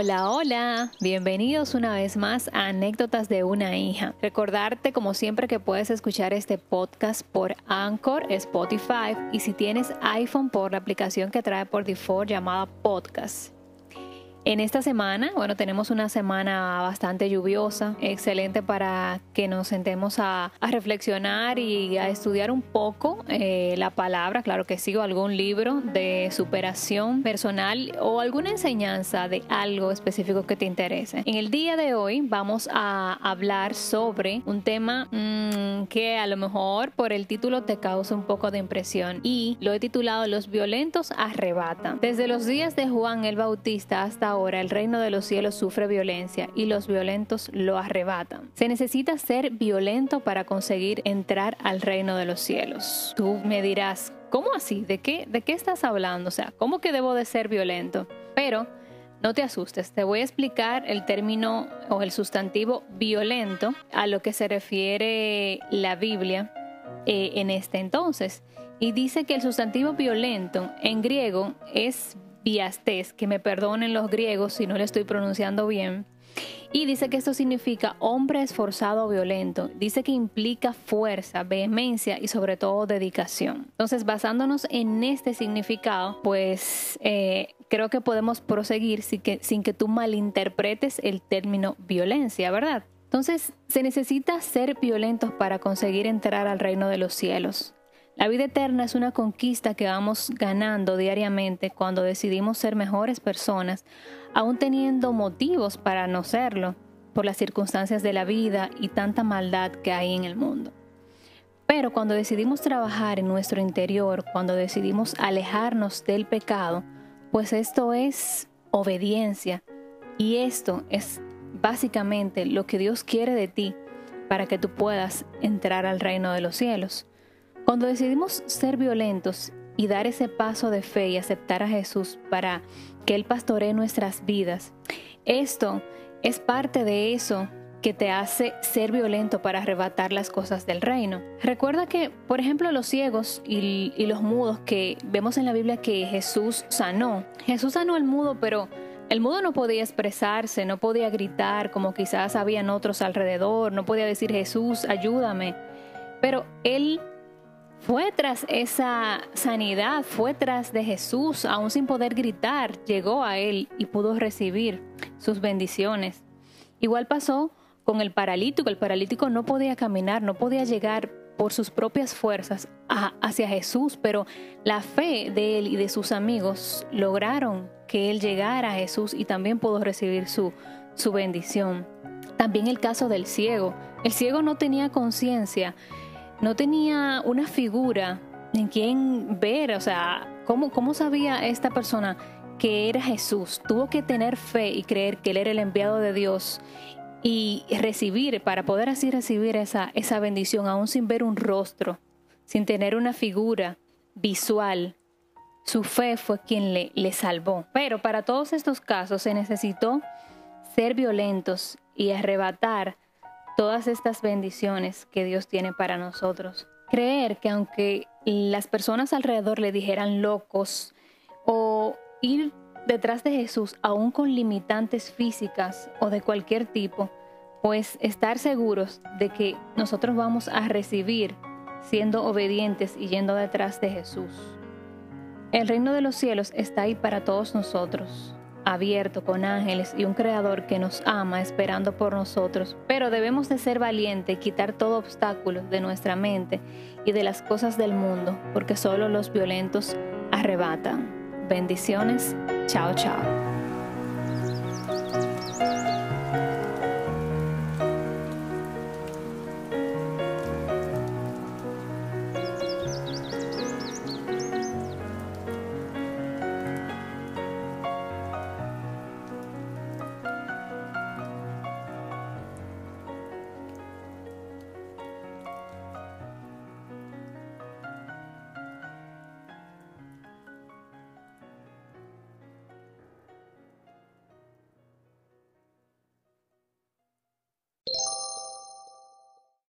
Hola, hola, bienvenidos una vez más a Anécdotas de una hija. Recordarte como siempre que puedes escuchar este podcast por Anchor, Spotify y si tienes iPhone por la aplicación que trae por default llamada Podcast. En esta semana, bueno, tenemos una semana bastante lluviosa, excelente para que nos sentemos a, reflexionar y a estudiar un poco eh, la palabra, claro que sigo algún libro de superación personal o alguna enseñanza de algo específico que te interese. En el día de hoy vamos a hablar sobre un tema mm, que a lo mejor por el título te causa un poco de impresión y lo he titulado Los violentos arrebatan. Desde los días de Juan el Bautista hasta ahora el reino de los cielos sufre violencia y los violentos lo arrebatan. Se necesita ser violento para conseguir entrar al reino de los cielos. Tú me dirás, ¿cómo así? ¿De qué, de qué estás hablando? O sea, ¿cómo que debo de ser violento? Pero no te asustes, te voy a explicar el término o el sustantivo violento a lo que se refiere la Biblia eh, en este entonces. Y dice que el sustantivo violento en griego es que me perdonen los griegos si no le estoy pronunciando bien. Y dice que esto significa hombre esforzado o violento. Dice que implica fuerza, vehemencia y sobre todo dedicación. Entonces, basándonos en este significado, pues eh, creo que podemos proseguir sin que tú malinterpretes el término violencia, ¿verdad? Entonces, se necesita ser violentos para conseguir entrar al reino de los cielos. La vida eterna es una conquista que vamos ganando diariamente cuando decidimos ser mejores personas, aún teniendo motivos para no serlo, por las circunstancias de la vida y tanta maldad que hay en el mundo. Pero cuando decidimos trabajar en nuestro interior, cuando decidimos alejarnos del pecado, pues esto es obediencia. Y esto es básicamente lo que Dios quiere de ti para que tú puedas entrar al reino de los cielos. Cuando decidimos ser violentos y dar ese paso de fe y aceptar a Jesús para que Él pastoree nuestras vidas, esto es parte de eso que te hace ser violento para arrebatar las cosas del reino. Recuerda que, por ejemplo, los ciegos y, los mudos que vemos en la Biblia que Jesús sanó. Jesús sanó al mudo, pero el mudo no podía expresarse, no podía gritar como quizás habían otros alrededor, no podía decir Jesús, ayúdame. Pero él fue tras esa sanidad, fue tras de Jesús, aún sin poder gritar, llegó a él y pudo recibir sus bendiciones. Igual pasó con el paralítico, el paralítico no podía caminar, no podía llegar por sus propias fuerzas hacia Jesús, pero la fe de él y de sus amigos lograron que él llegara a Jesús y también pudo recibir su, su bendición. También el caso del ciego. El ciego no tenía conciencia no tenía una figura en quien ver, o sea, ¿cómo, ¿cómo sabía esta persona que era Jesús? Tuvo que tener fe y creer que Él era el enviado de Dios y recibir, para poder así recibir esa, esa bendición, aún sin ver un rostro, sin tener una figura visual. Su fe fue quien le, le salvó. Pero para todos estos casos se necesitó ser violentos y arrebatar todas estas bendiciones que Dios tiene para nosotros. Creer que aunque las personas alrededor le dijeran locos o ir detrás de Jesús aún con limitantes físicas o de cualquier tipo, pues estar seguros de que nosotros vamos a recibir siendo obedientes y yendo detrás de Jesús. El reino de los cielos está ahí para todos nosotros abierto con ángeles y un creador que nos ama esperando por nosotros, pero debemos de ser valientes y quitar todo obstáculo de nuestra mente y de las cosas del mundo, porque solo los violentos arrebatan. Bendiciones. Chao, chao.